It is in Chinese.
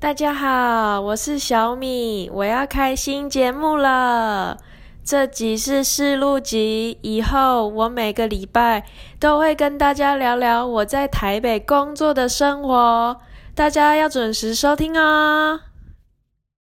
大家好，我是小米，我要开新节目了。这集是试录集，以后我每个礼拜都会跟大家聊聊我在台北工作的生活，大家要准时收听哦。